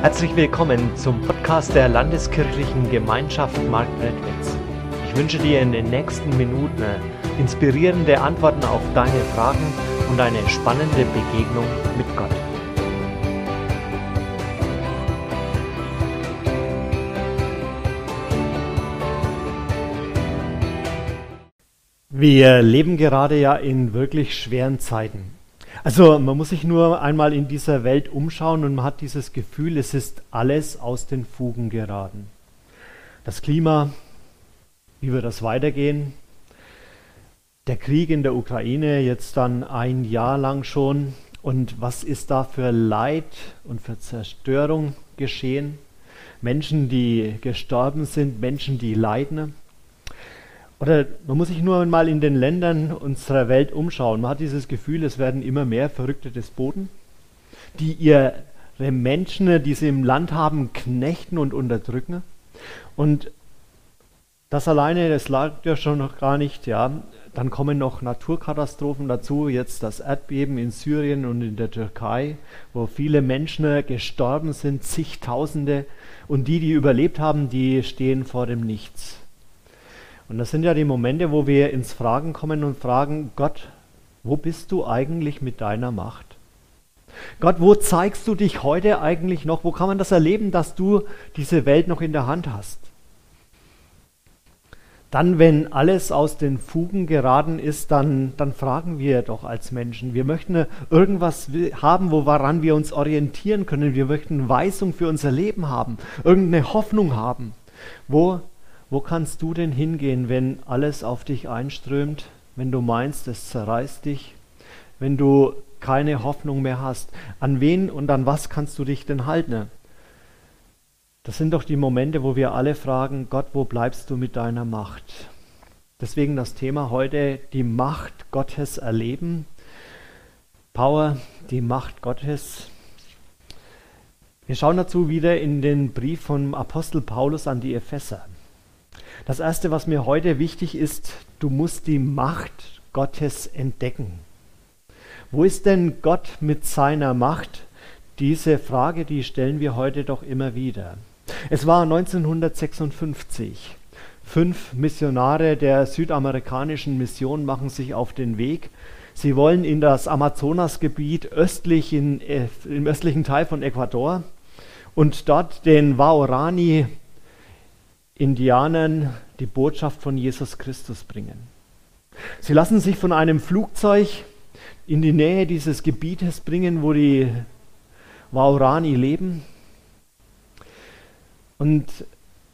Herzlich willkommen zum Podcast der Landeskirchlichen Gemeinschaft Marktredwitz. Ich wünsche dir in den nächsten Minuten inspirierende Antworten auf deine Fragen und eine spannende Begegnung mit Gott. Wir leben gerade ja in wirklich schweren Zeiten. Also man muss sich nur einmal in dieser Welt umschauen und man hat dieses Gefühl, es ist alles aus den Fugen geraten. Das Klima, wie wird das weitergehen? Der Krieg in der Ukraine jetzt dann ein Jahr lang schon und was ist da für Leid und für Zerstörung geschehen? Menschen, die gestorben sind, Menschen, die leiden. Oder man muss sich nur mal in den Ländern unserer Welt umschauen. Man hat dieses Gefühl, es werden immer mehr verrückte Despoten, die ihre Menschen, die sie im Land haben, knechten und unterdrücken. Und das alleine, das lag ja schon noch gar nicht, ja. Dann kommen noch Naturkatastrophen dazu, jetzt das Erdbeben in Syrien und in der Türkei, wo viele Menschen gestorben sind, zigtausende. Und die, die überlebt haben, die stehen vor dem Nichts. Und das sind ja die Momente, wo wir ins Fragen kommen und fragen, Gott, wo bist du eigentlich mit deiner Macht? Gott, wo zeigst du dich heute eigentlich noch? Wo kann man das erleben, dass du diese Welt noch in der Hand hast? Dann, wenn alles aus den Fugen geraten ist, dann, dann fragen wir doch als Menschen. Wir möchten irgendwas haben, woran wir uns orientieren können. Wir möchten Weisung für unser Leben haben, irgendeine Hoffnung haben. Wo wo kannst du denn hingehen, wenn alles auf dich einströmt, wenn du meinst, es zerreißt dich, wenn du keine Hoffnung mehr hast? An wen und an was kannst du dich denn halten? Das sind doch die Momente, wo wir alle fragen, Gott, wo bleibst du mit deiner Macht? Deswegen das Thema heute, die Macht Gottes erleben. Power, die Macht Gottes. Wir schauen dazu wieder in den Brief vom Apostel Paulus an die Epheser. Das Erste, was mir heute wichtig ist, du musst die Macht Gottes entdecken. Wo ist denn Gott mit seiner Macht? Diese Frage, die stellen wir heute doch immer wieder. Es war 1956. Fünf Missionare der südamerikanischen Mission machen sich auf den Weg. Sie wollen in das Amazonasgebiet östlich in, äh, im östlichen Teil von Ecuador und dort den Waorani Indianern die Botschaft von Jesus Christus bringen. Sie lassen sich von einem Flugzeug in die Nähe dieses Gebietes bringen, wo die Waorani leben. Und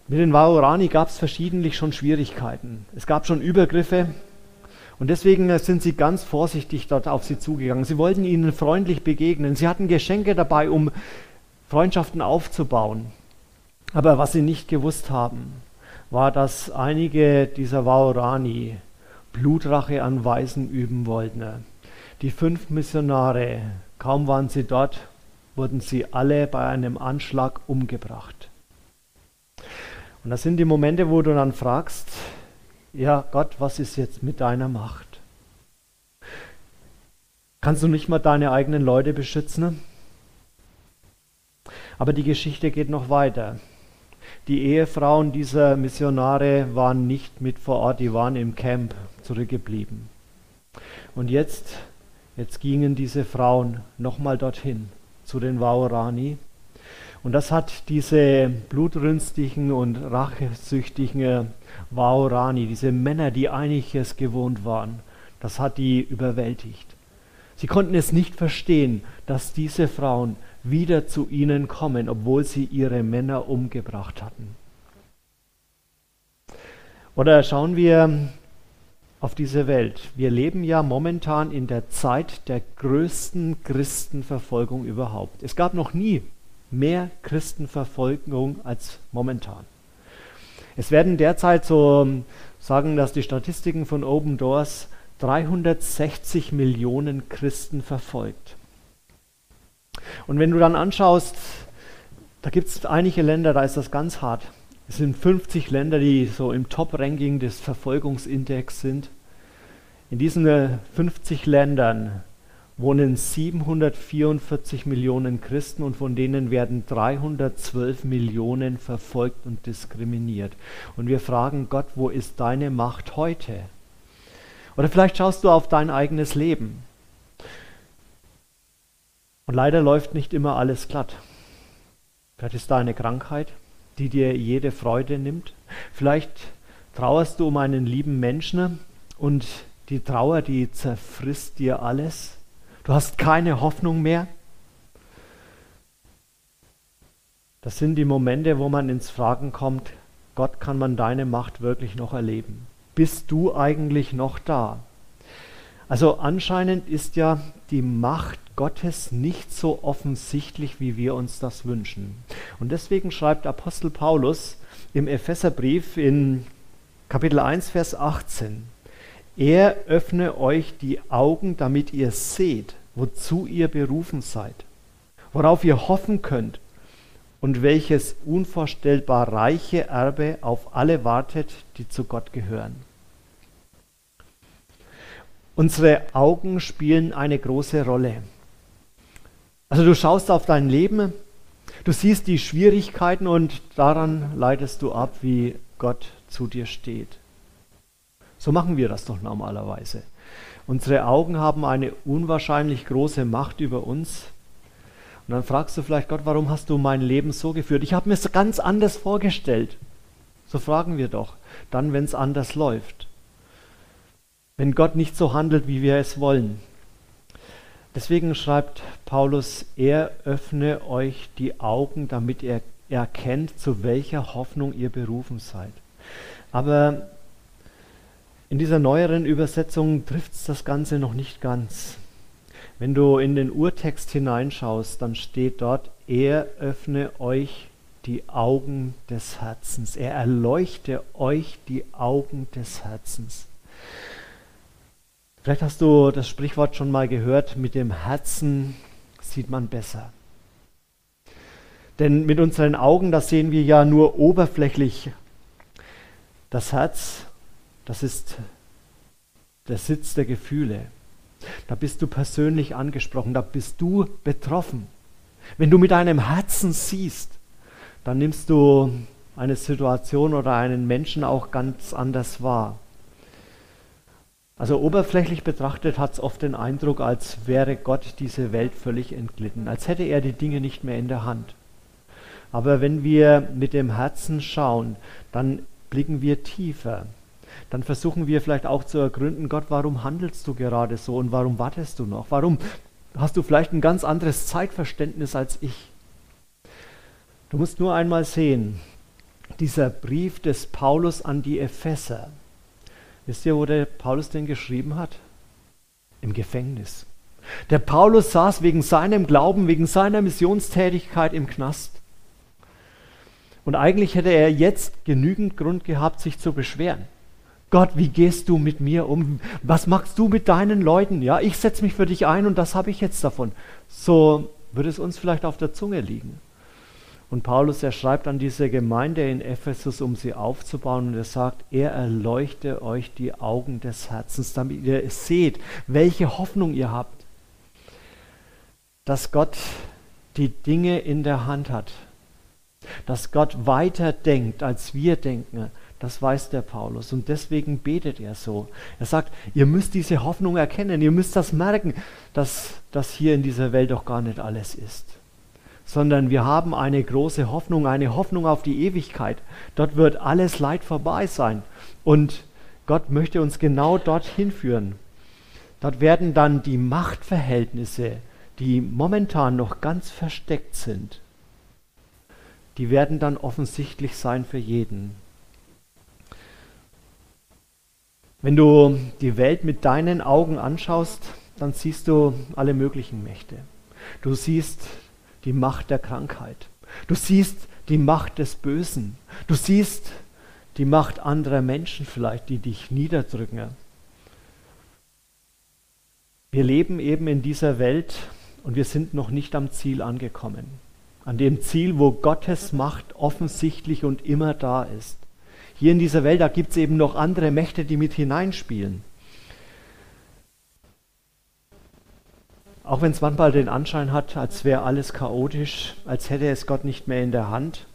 mit den Waorani gab es verschiedentlich schon Schwierigkeiten. Es gab schon Übergriffe und deswegen sind sie ganz vorsichtig dort auf sie zugegangen. Sie wollten ihnen freundlich begegnen. Sie hatten Geschenke dabei, um Freundschaften aufzubauen. Aber was sie nicht gewusst haben, war, dass einige dieser Waorani Blutrache an Weisen üben wollten. Die fünf Missionare, kaum waren sie dort, wurden sie alle bei einem Anschlag umgebracht. Und das sind die Momente, wo du dann fragst, ja Gott, was ist jetzt mit deiner Macht? Kannst du nicht mal deine eigenen Leute beschützen? Aber die Geschichte geht noch weiter. Die Ehefrauen dieser Missionare waren nicht mit vor Ort, die waren im Camp zurückgeblieben. Und jetzt, jetzt gingen diese Frauen nochmal dorthin zu den Waorani. Und das hat diese blutrünstigen und rachesüchtigen Waorani, diese Männer, die einiges gewohnt waren, das hat die überwältigt. Sie konnten es nicht verstehen, dass diese Frauen wieder zu ihnen kommen, obwohl sie ihre Männer umgebracht hatten. Oder schauen wir auf diese Welt. Wir leben ja momentan in der Zeit der größten Christenverfolgung überhaupt. Es gab noch nie mehr Christenverfolgung als momentan. Es werden derzeit so sagen, dass die Statistiken von Open Doors 360 Millionen Christen verfolgt. Und wenn du dann anschaust, da gibt es einige Länder, da ist das ganz hart. Es sind 50 Länder, die so im Top-Ranking des Verfolgungsindex sind. In diesen 50 äh, Ländern wohnen 744 Millionen Christen und von denen werden 312 Millionen verfolgt und diskriminiert. Und wir fragen Gott, wo ist deine Macht heute? Oder vielleicht schaust du auf dein eigenes Leben. Und leider läuft nicht immer alles glatt. Vielleicht ist da eine Krankheit, die dir jede Freude nimmt. Vielleicht trauerst du um einen lieben Menschen und die Trauer, die zerfrisst dir alles. Du hast keine Hoffnung mehr. Das sind die Momente, wo man ins Fragen kommt, Gott, kann man deine Macht wirklich noch erleben? Bist du eigentlich noch da? Also anscheinend ist ja die Macht Gottes nicht so offensichtlich, wie wir uns das wünschen. Und deswegen schreibt Apostel Paulus im Epheserbrief in Kapitel 1, Vers 18, er öffne euch die Augen, damit ihr seht, wozu ihr berufen seid, worauf ihr hoffen könnt und welches unvorstellbar reiche Erbe auf alle wartet, die zu Gott gehören. Unsere Augen spielen eine große Rolle. Also du schaust auf dein Leben, du siehst die Schwierigkeiten und daran leitest du ab, wie Gott zu dir steht. So machen wir das doch normalerweise. Unsere Augen haben eine unwahrscheinlich große Macht über uns. Und dann fragst du vielleicht Gott, warum hast du mein Leben so geführt? Ich habe mir es ganz anders vorgestellt. So fragen wir doch, dann, wenn es anders läuft. Wenn Gott nicht so handelt, wie wir es wollen. Deswegen schreibt Paulus, er öffne euch die Augen, damit ihr erkennt, zu welcher Hoffnung ihr berufen seid. Aber in dieser neueren Übersetzung trifft es das Ganze noch nicht ganz. Wenn du in den Urtext hineinschaust, dann steht dort, er öffne euch die Augen des Herzens. Er erleuchte euch die Augen des Herzens. Vielleicht hast du das Sprichwort schon mal gehört, mit dem Herzen sieht man besser. Denn mit unseren Augen, das sehen wir ja nur oberflächlich. Das Herz das ist der Sitz der Gefühle. Da bist du persönlich angesprochen, da bist du betroffen. Wenn du mit deinem Herzen siehst, dann nimmst du eine Situation oder einen Menschen auch ganz anders wahr. Also oberflächlich betrachtet hat es oft den Eindruck, als wäre Gott diese Welt völlig entglitten, als hätte er die Dinge nicht mehr in der Hand. Aber wenn wir mit dem Herzen schauen, dann blicken wir tiefer dann versuchen wir vielleicht auch zu ergründen, Gott, warum handelst du gerade so und warum wartest du noch? Warum hast du vielleicht ein ganz anderes Zeitverständnis als ich? Du musst nur einmal sehen, dieser Brief des Paulus an die Epheser. Wisst ihr, wo der Paulus den geschrieben hat? Im Gefängnis. Der Paulus saß wegen seinem Glauben, wegen seiner Missionstätigkeit im Knast. Und eigentlich hätte er jetzt genügend Grund gehabt, sich zu beschweren. Gott, wie gehst du mit mir um? Was machst du mit deinen Leuten? Ja, ich setze mich für dich ein und das habe ich jetzt davon. So würde es uns vielleicht auf der Zunge liegen. Und Paulus, er schreibt an diese Gemeinde in Ephesus, um sie aufzubauen, und er sagt, er erleuchte euch die Augen des Herzens, damit ihr seht, welche Hoffnung ihr habt. Dass Gott die Dinge in der Hand hat. Dass Gott weiter denkt, als wir denken das weiß der Paulus und deswegen betet er so. Er sagt, ihr müsst diese Hoffnung erkennen, ihr müsst das merken, dass das hier in dieser Welt doch gar nicht alles ist. Sondern wir haben eine große Hoffnung, eine Hoffnung auf die Ewigkeit. Dort wird alles Leid vorbei sein. Und Gott möchte uns genau dorthin führen. Dort werden dann die Machtverhältnisse, die momentan noch ganz versteckt sind, die werden dann offensichtlich sein für jeden. Wenn du die Welt mit deinen Augen anschaust, dann siehst du alle möglichen Mächte. Du siehst die Macht der Krankheit. Du siehst die Macht des Bösen. Du siehst die Macht anderer Menschen vielleicht, die dich niederdrücken. Wir leben eben in dieser Welt und wir sind noch nicht am Ziel angekommen. An dem Ziel, wo Gottes Macht offensichtlich und immer da ist. Hier in dieser Welt, da gibt es eben noch andere Mächte, die mit hineinspielen. Auch wenn es manchmal den Anschein hat, als wäre alles chaotisch, als hätte es Gott nicht mehr in der Hand,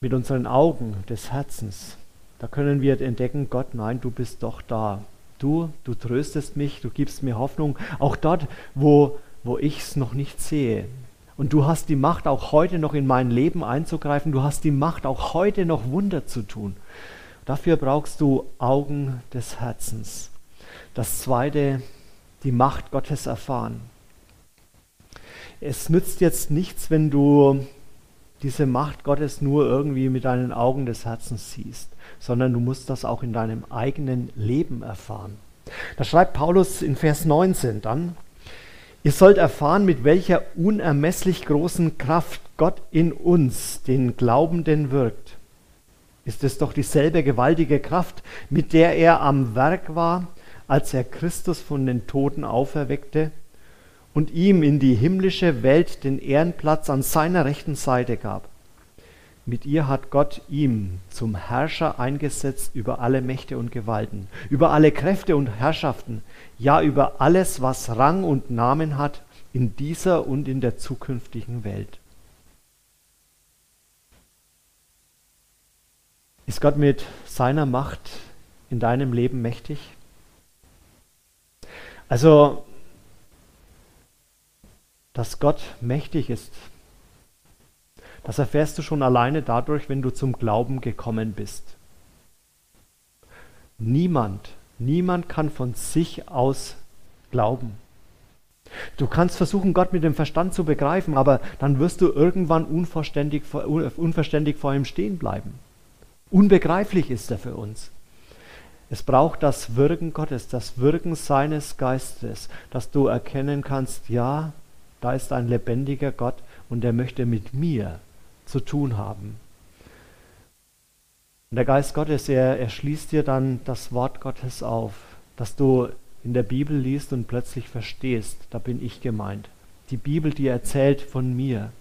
mit unseren Augen des Herzens, da können wir entdecken, Gott, nein, du bist doch da. Du, du tröstest mich, du gibst mir Hoffnung, auch dort, wo, wo ich es noch nicht sehe. Und du hast die Macht, auch heute noch in mein Leben einzugreifen. Du hast die Macht, auch heute noch Wunder zu tun. Dafür brauchst du Augen des Herzens. Das zweite, die Macht Gottes erfahren. Es nützt jetzt nichts, wenn du diese Macht Gottes nur irgendwie mit deinen Augen des Herzens siehst, sondern du musst das auch in deinem eigenen Leben erfahren. Da schreibt Paulus in Vers 19 dann, ihr sollt erfahren, mit welcher unermesslich großen Kraft Gott in uns, den Glaubenden, wirkt. Ist es doch dieselbe gewaltige Kraft, mit der er am Werk war, als er Christus von den Toten auferweckte und ihm in die himmlische Welt den Ehrenplatz an seiner rechten Seite gab. Mit ihr hat Gott ihm zum Herrscher eingesetzt über alle Mächte und Gewalten, über alle Kräfte und Herrschaften, ja über alles, was Rang und Namen hat in dieser und in der zukünftigen Welt. Ist Gott mit seiner Macht in deinem Leben mächtig? Also, dass Gott mächtig ist, das erfährst du schon alleine dadurch, wenn du zum Glauben gekommen bist. Niemand, niemand kann von sich aus glauben. Du kannst versuchen, Gott mit dem Verstand zu begreifen, aber dann wirst du irgendwann unverständlich, unverständlich vor ihm stehen bleiben. Unbegreiflich ist er für uns. Es braucht das Wirken Gottes, das Wirken seines Geistes, dass du erkennen kannst, ja, da ist ein lebendiger Gott und er möchte mit mir zu tun haben. Und der Geist Gottes, er, er schließt dir dann das Wort Gottes auf, dass du in der Bibel liest und plötzlich verstehst, da bin ich gemeint. Die Bibel, die erzählt von mir.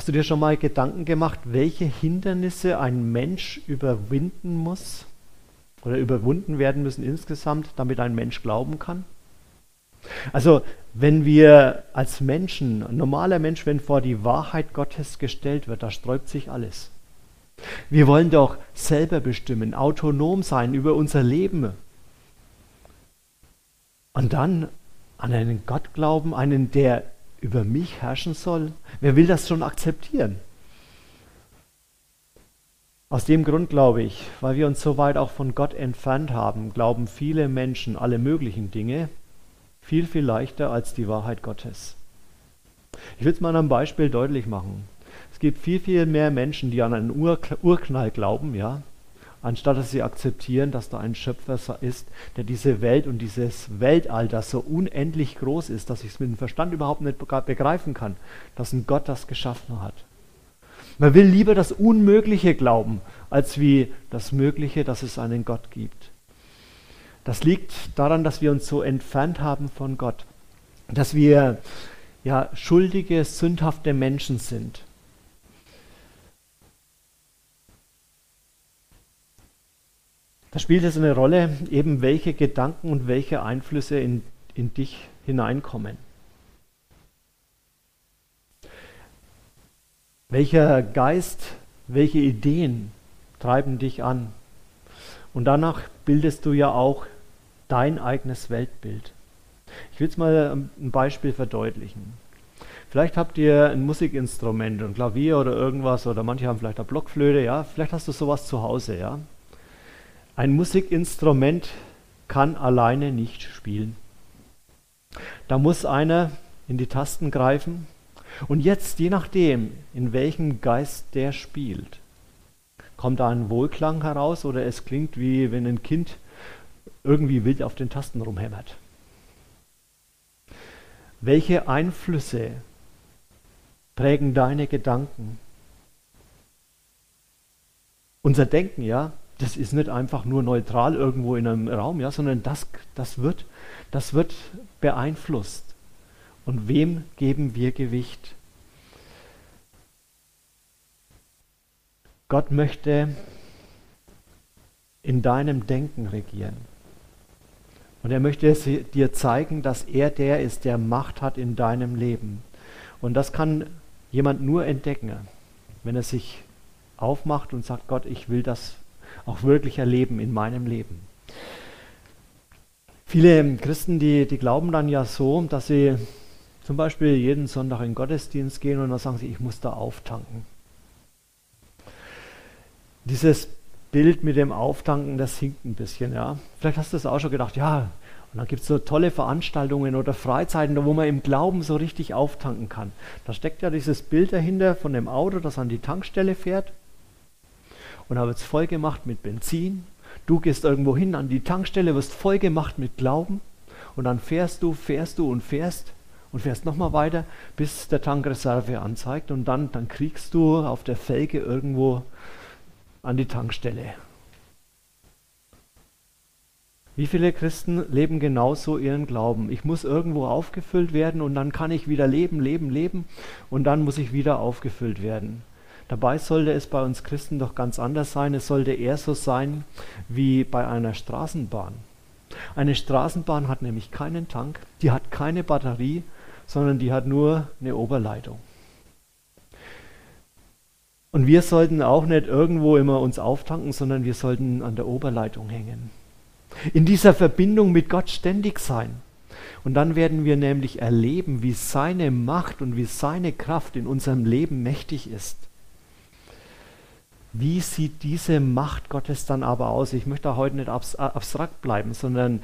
Hast du dir schon mal Gedanken gemacht, welche Hindernisse ein Mensch überwinden muss oder überwunden werden müssen insgesamt, damit ein Mensch glauben kann? Also, wenn wir als Menschen, ein normaler Mensch, wenn vor die Wahrheit Gottes gestellt wird, da sträubt sich alles. Wir wollen doch selber bestimmen, autonom sein über unser Leben. Und dann an einen Gott glauben, einen, der über mich herrschen soll? Wer will das schon akzeptieren? Aus dem Grund glaube ich, weil wir uns so weit auch von Gott entfernt haben, glauben viele Menschen alle möglichen Dinge viel, viel leichter als die Wahrheit Gottes. Ich will es mal an einem Beispiel deutlich machen. Es gibt viel, viel mehr Menschen, die an einen Urknall glauben, ja, anstatt dass sie akzeptieren, dass da ein Schöpfer ist, der diese Welt und dieses Weltall, das so unendlich groß ist, dass ich es mit dem Verstand überhaupt nicht begreifen kann, dass ein Gott das geschaffen hat. Man will lieber das Unmögliche glauben, als wie das Mögliche, dass es einen Gott gibt. Das liegt daran, dass wir uns so entfernt haben von Gott, dass wir ja schuldige, sündhafte Menschen sind. Da spielt es eine Rolle, eben welche Gedanken und welche Einflüsse in, in dich hineinkommen. Welcher Geist, welche Ideen treiben dich an? Und danach bildest du ja auch dein eigenes Weltbild. Ich will es mal ein Beispiel verdeutlichen. Vielleicht habt ihr ein Musikinstrument, ein Klavier oder irgendwas, oder manche haben vielleicht eine Blockflöte, ja. Vielleicht hast du sowas zu Hause, ja. Ein Musikinstrument kann alleine nicht spielen. Da muss einer in die Tasten greifen und jetzt, je nachdem, in welchem Geist der spielt, kommt da ein Wohlklang heraus oder es klingt wie wenn ein Kind irgendwie wild auf den Tasten rumhämmert. Welche Einflüsse prägen deine Gedanken? Unser Denken, ja, das ist nicht einfach nur neutral irgendwo in einem Raum, ja, sondern das, das, wird, das wird beeinflusst. Und wem geben wir Gewicht? Gott möchte in deinem Denken regieren. Und er möchte dir zeigen, dass er der ist, der Macht hat in deinem Leben. Und das kann jemand nur entdecken, wenn er sich aufmacht und sagt, Gott, ich will das auch wirklich erleben in meinem Leben. Viele Christen, die, die glauben dann ja so, dass sie zum Beispiel jeden Sonntag in den Gottesdienst gehen und dann sagen sie, ich muss da auftanken. Dieses Bild mit dem Auftanken, das hinkt ein bisschen, ja. Vielleicht hast du es auch schon gedacht, ja, und dann gibt es so tolle Veranstaltungen oder Freizeiten, wo man im Glauben so richtig auftanken kann. Da steckt ja dieses Bild dahinter von dem Auto, das an die Tankstelle fährt. Und wird es voll gemacht mit Benzin. Du gehst irgendwo hin an die Tankstelle, wirst voll gemacht mit Glauben. Und dann fährst du, fährst du und fährst und fährst nochmal weiter, bis der Tankreserve anzeigt. Und dann, dann kriegst du auf der Felge irgendwo an die Tankstelle. Wie viele Christen leben genauso ihren Glauben? Ich muss irgendwo aufgefüllt werden und dann kann ich wieder leben, leben, leben und dann muss ich wieder aufgefüllt werden. Dabei sollte es bei uns Christen doch ganz anders sein. Es sollte eher so sein wie bei einer Straßenbahn. Eine Straßenbahn hat nämlich keinen Tank, die hat keine Batterie, sondern die hat nur eine Oberleitung. Und wir sollten auch nicht irgendwo immer uns auftanken, sondern wir sollten an der Oberleitung hängen. In dieser Verbindung mit Gott ständig sein. Und dann werden wir nämlich erleben, wie seine Macht und wie seine Kraft in unserem Leben mächtig ist. Wie sieht diese Macht Gottes dann aber aus? Ich möchte heute nicht abstrakt bleiben, sondern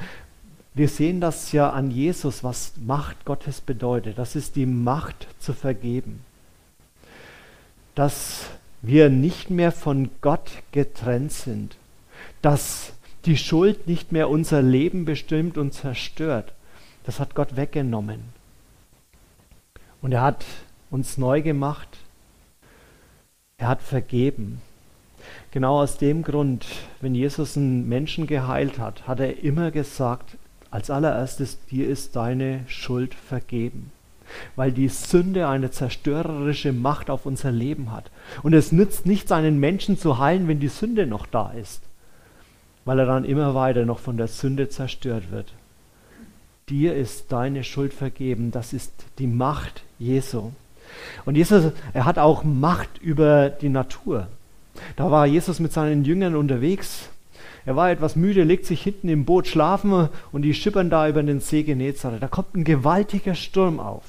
wir sehen das ja an Jesus, was Macht Gottes bedeutet. Das ist die Macht zu vergeben dass wir nicht mehr von Gott getrennt sind, dass die Schuld nicht mehr unser Leben bestimmt und zerstört. Das hat Gott weggenommen. Und er hat uns neu gemacht. Er hat vergeben. Genau aus dem Grund, wenn Jesus einen Menschen geheilt hat, hat er immer gesagt, als allererstes, dir ist deine Schuld vergeben weil die Sünde eine zerstörerische Macht auf unser Leben hat. Und es nützt nichts, einen Menschen zu heilen, wenn die Sünde noch da ist, weil er dann immer weiter noch von der Sünde zerstört wird. Dir ist deine Schuld vergeben, das ist die Macht Jesu. Und Jesus, er hat auch Macht über die Natur. Da war Jesus mit seinen Jüngern unterwegs. Er war etwas müde, legt sich hinten im Boot schlafen und die schippern da über den See Genezareth. Da kommt ein gewaltiger Sturm auf.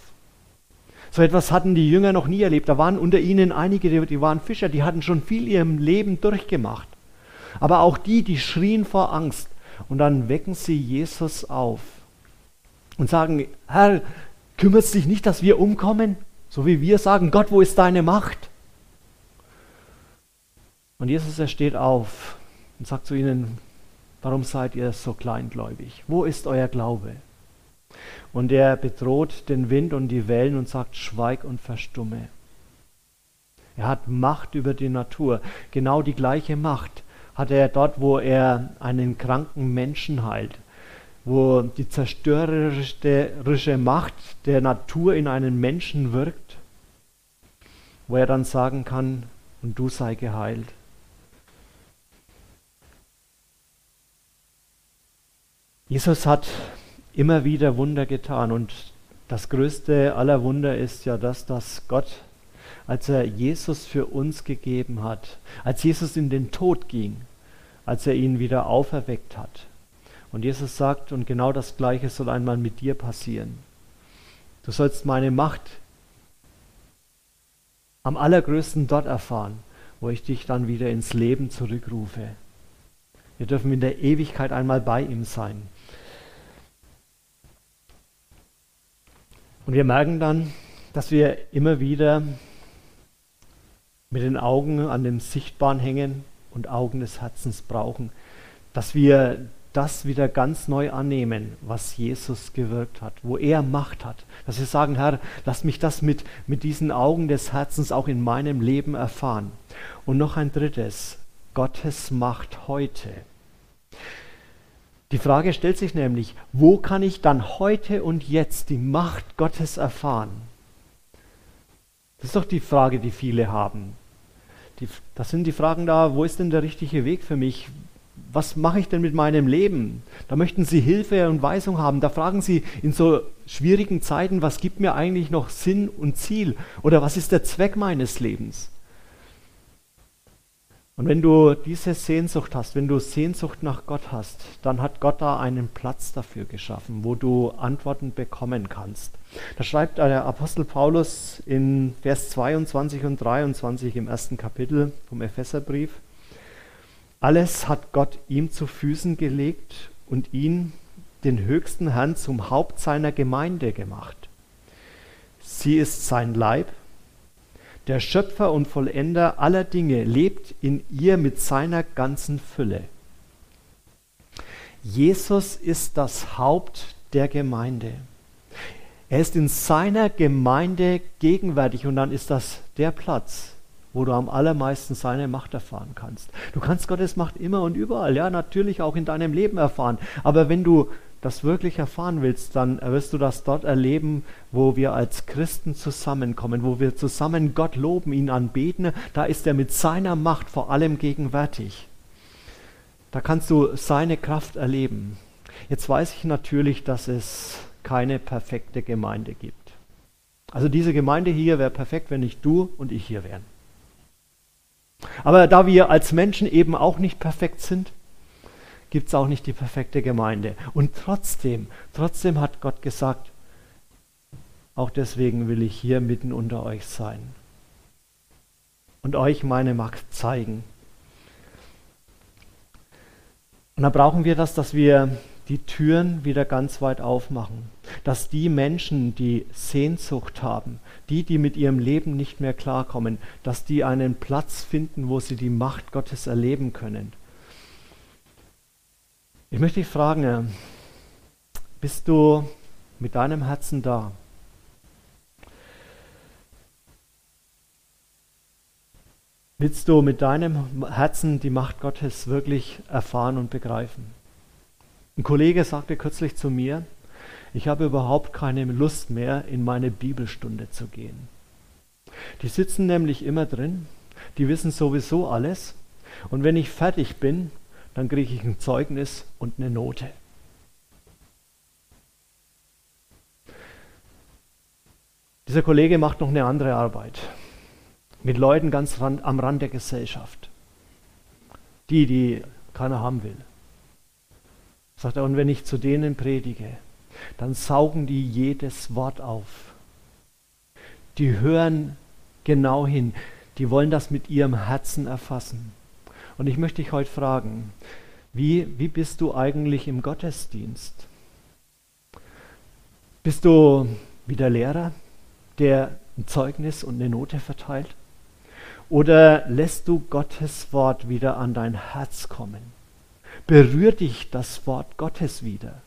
So etwas hatten die Jünger noch nie erlebt. Da waren unter ihnen einige, die, waren Fischer, die hatten schon viel ihrem Leben durchgemacht. Aber auch die, die schrien vor Angst. Und dann wecken sie Jesus auf und sagen, Herr, kümmert es dich nicht, dass wir umkommen? So wie wir sagen, Gott, wo ist deine Macht? Und Jesus, er steht auf und sagt zu ihnen, warum seid ihr so kleingläubig? Wo ist euer Glaube? Und er bedroht den Wind und die Wellen und sagt, schweig und verstumme. Er hat Macht über die Natur. Genau die gleiche Macht hat er dort, wo er einen kranken Menschen heilt, wo die zerstörerische Macht der Natur in einen Menschen wirkt, wo er dann sagen kann, und du sei geheilt. Jesus hat immer wieder Wunder getan. Und das größte aller Wunder ist ja das, dass Gott, als er Jesus für uns gegeben hat, als Jesus in den Tod ging, als er ihn wieder auferweckt hat. Und Jesus sagt, und genau das Gleiche soll einmal mit dir passieren. Du sollst meine Macht am allergrößten dort erfahren, wo ich dich dann wieder ins Leben zurückrufe. Wir dürfen in der Ewigkeit einmal bei ihm sein. Und wir merken dann, dass wir immer wieder mit den Augen an dem Sichtbaren hängen und Augen des Herzens brauchen, dass wir das wieder ganz neu annehmen, was Jesus gewirkt hat, wo er Macht hat. Dass wir sagen, Herr, lass mich das mit, mit diesen Augen des Herzens auch in meinem Leben erfahren. Und noch ein drittes, Gottes Macht heute. Die Frage stellt sich nämlich, wo kann ich dann heute und jetzt die Macht Gottes erfahren? Das ist doch die Frage, die viele haben. Die, das sind die Fragen da, wo ist denn der richtige Weg für mich? was mache ich denn mit meinem Leben? Da möchten sie Hilfe und Weisung haben. Da fragen sie in so schwierigen Zeiten, was gibt mir eigentlich noch Sinn und Ziel? Oder was ist der Zweck meines Lebens? Und wenn du diese Sehnsucht hast, wenn du Sehnsucht nach Gott hast, dann hat Gott da einen Platz dafür geschaffen, wo du Antworten bekommen kannst. Da schreibt der Apostel Paulus in Vers 22 und 23 im ersten Kapitel vom Epheserbrief, alles hat Gott ihm zu Füßen gelegt und ihn, den höchsten Herrn, zum Haupt seiner Gemeinde gemacht. Sie ist sein Leib der Schöpfer und Vollender aller Dinge lebt in ihr mit seiner ganzen Fülle. Jesus ist das Haupt der Gemeinde. Er ist in seiner Gemeinde gegenwärtig und dann ist das der Platz, wo du am allermeisten seine Macht erfahren kannst. Du kannst Gottes Macht immer und überall, ja, natürlich auch in deinem Leben erfahren. Aber wenn du das wirklich erfahren willst, dann wirst du das dort erleben, wo wir als Christen zusammenkommen, wo wir zusammen Gott loben, ihn anbeten. Da ist er mit seiner Macht vor allem gegenwärtig. Da kannst du seine Kraft erleben. Jetzt weiß ich natürlich, dass es keine perfekte Gemeinde gibt. Also diese Gemeinde hier wäre perfekt, wenn nicht du und ich hier wären. Aber da wir als Menschen eben auch nicht perfekt sind, gibt es auch nicht die perfekte Gemeinde. Und trotzdem, trotzdem hat Gott gesagt, auch deswegen will ich hier mitten unter euch sein und euch meine Macht zeigen. Und da brauchen wir das, dass wir die Türen wieder ganz weit aufmachen, dass die Menschen, die Sehnsucht haben, die, die mit ihrem Leben nicht mehr klarkommen, dass die einen Platz finden, wo sie die Macht Gottes erleben können. Ich möchte dich fragen, äh, bist du mit deinem Herzen da? Willst du mit deinem Herzen die Macht Gottes wirklich erfahren und begreifen? Ein Kollege sagte kürzlich zu mir, ich habe überhaupt keine Lust mehr, in meine Bibelstunde zu gehen. Die sitzen nämlich immer drin, die wissen sowieso alles, und wenn ich fertig bin, dann kriege ich ein Zeugnis und eine Note. Dieser Kollege macht noch eine andere Arbeit mit Leuten ganz am Rand der Gesellschaft. Die, die keiner haben will. Sagt er, und wenn ich zu denen predige, dann saugen die jedes Wort auf. Die hören genau hin. Die wollen das mit ihrem Herzen erfassen. Und ich möchte dich heute fragen, wie, wie bist du eigentlich im Gottesdienst? Bist du wie der Lehrer, der ein Zeugnis und eine Note verteilt? Oder lässt du Gottes Wort wieder an dein Herz kommen? Berührt dich das Wort Gottes wieder?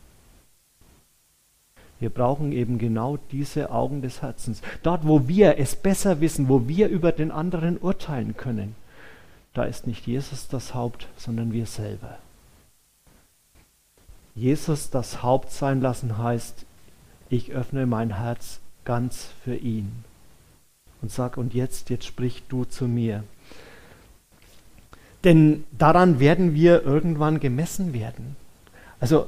Wir brauchen eben genau diese Augen des Herzens. Dort, wo wir es besser wissen, wo wir über den anderen urteilen können, da ist nicht Jesus das Haupt, sondern wir selber. Jesus das Haupt sein lassen heißt, ich öffne mein Herz ganz für ihn und sag, und jetzt, jetzt sprich du zu mir. Denn daran werden wir irgendwann gemessen werden. Also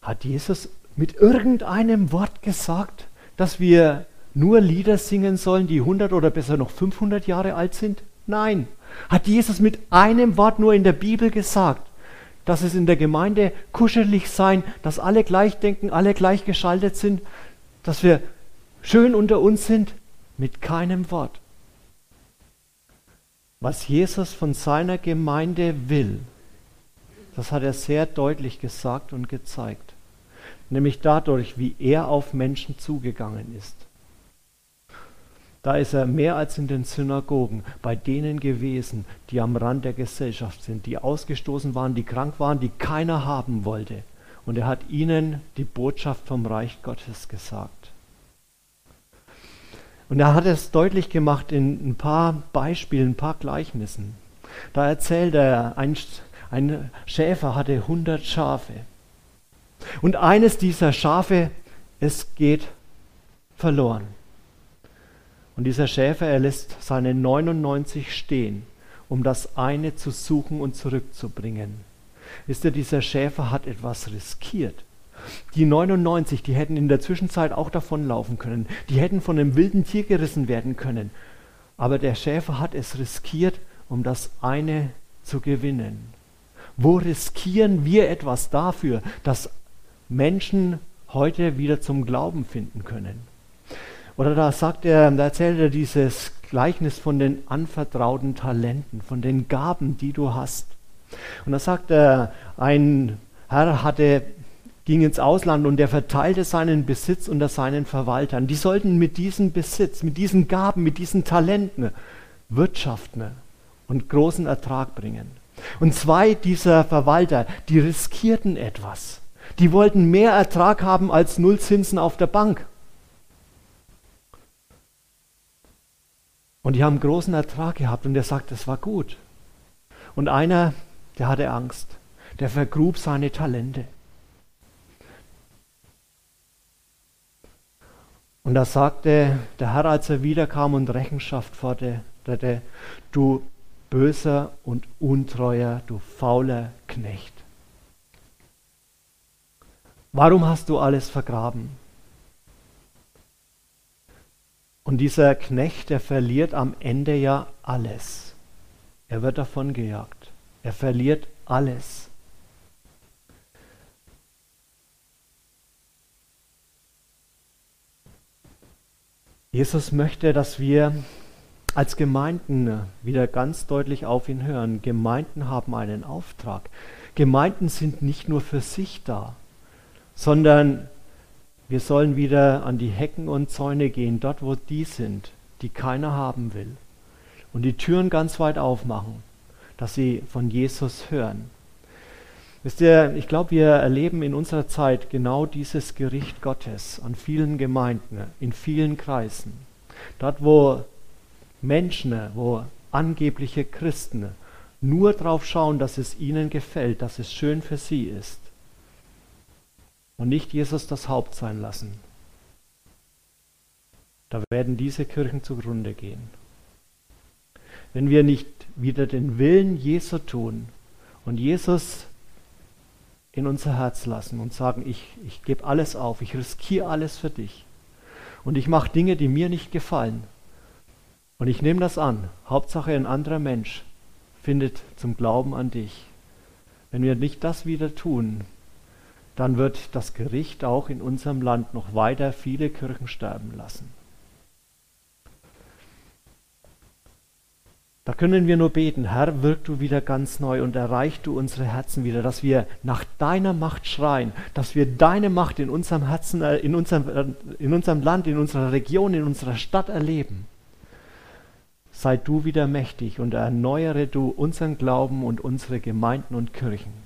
hat Jesus mit irgendeinem Wort gesagt, dass wir nur Lieder singen sollen, die 100 oder besser noch 500 Jahre alt sind? Nein. Hat Jesus mit einem Wort nur in der Bibel gesagt, dass es in der Gemeinde kuschelig sein, dass alle gleich denken, alle gleich geschaltet sind, dass wir schön unter uns sind? Mit keinem Wort. Was Jesus von seiner Gemeinde will, das hat er sehr deutlich gesagt und gezeigt. Nämlich dadurch, wie er auf Menschen zugegangen ist. Da ist er mehr als in den Synagogen bei denen gewesen, die am Rand der Gesellschaft sind, die ausgestoßen waren, die krank waren, die keiner haben wollte. Und er hat ihnen die Botschaft vom Reich Gottes gesagt. Und er hat es deutlich gemacht in ein paar Beispielen, ein paar Gleichnissen. Da erzählt er, ein, ein Schäfer hatte 100 Schafe. Und eines dieser Schafe, es geht verloren. Und dieser Schäfer, er lässt seine 99 stehen, um das eine zu suchen und zurückzubringen. Wisst ihr, dieser Schäfer hat etwas riskiert. Die 99, die hätten in der Zwischenzeit auch davonlaufen können. Die hätten von einem wilden Tier gerissen werden können. Aber der Schäfer hat es riskiert, um das eine zu gewinnen. Wo riskieren wir etwas dafür, dass Menschen heute wieder zum Glauben finden können? Oder da sagt er, da erzählt er dieses Gleichnis von den anvertrauten Talenten, von den Gaben, die du hast. Und da sagt er, ein Herr hatte ging ins Ausland und er verteilte seinen Besitz unter seinen Verwaltern. Die sollten mit diesem Besitz, mit diesen Gaben, mit diesen Talenten wirtschaften und großen Ertrag bringen. Und zwei dieser Verwalter, die riskierten etwas. Die wollten mehr Ertrag haben als Nullzinsen auf der Bank. Und die haben großen Ertrag gehabt und er sagt, das war gut. Und einer, der hatte Angst, der vergrub seine Talente. Und da sagte der Herr, als er wiederkam und Rechenschaft forderte, du böser und untreuer, du fauler Knecht. Warum hast du alles vergraben? Und dieser Knecht, der verliert am Ende ja alles. Er wird davon gejagt. Er verliert alles. Jesus möchte, dass wir als Gemeinden wieder ganz deutlich auf ihn hören. Gemeinden haben einen Auftrag. Gemeinden sind nicht nur für sich da, sondern wir sollen wieder an die Hecken und Zäune gehen, dort wo die sind, die keiner haben will. Und die Türen ganz weit aufmachen, dass sie von Jesus hören. Wisst ihr, ich glaube, wir erleben in unserer Zeit genau dieses Gericht Gottes an vielen Gemeinden, in vielen Kreisen. Dort, wo Menschen, wo angebliche Christen nur darauf schauen, dass es ihnen gefällt, dass es schön für sie ist und nicht Jesus das Haupt sein lassen. Da werden diese Kirchen zugrunde gehen. Wenn wir nicht wieder den Willen Jesu tun und Jesus in unser Herz lassen und sagen, ich, ich gebe alles auf, ich riskiere alles für dich. Und ich mache Dinge, die mir nicht gefallen. Und ich nehme das an. Hauptsache ein anderer Mensch findet zum Glauben an dich. Wenn wir nicht das wieder tun, dann wird das Gericht auch in unserem Land noch weiter viele Kirchen sterben lassen. Da können wir nur beten, Herr, wirk du wieder ganz neu und erreich du unsere Herzen wieder, dass wir nach deiner Macht schreien, dass wir deine Macht in unserem Herzen, äh, in unserem, äh, in unserem Land, in unserer Region, in unserer Stadt erleben. Sei du wieder mächtig und erneuere du unseren Glauben und unsere Gemeinden und Kirchen.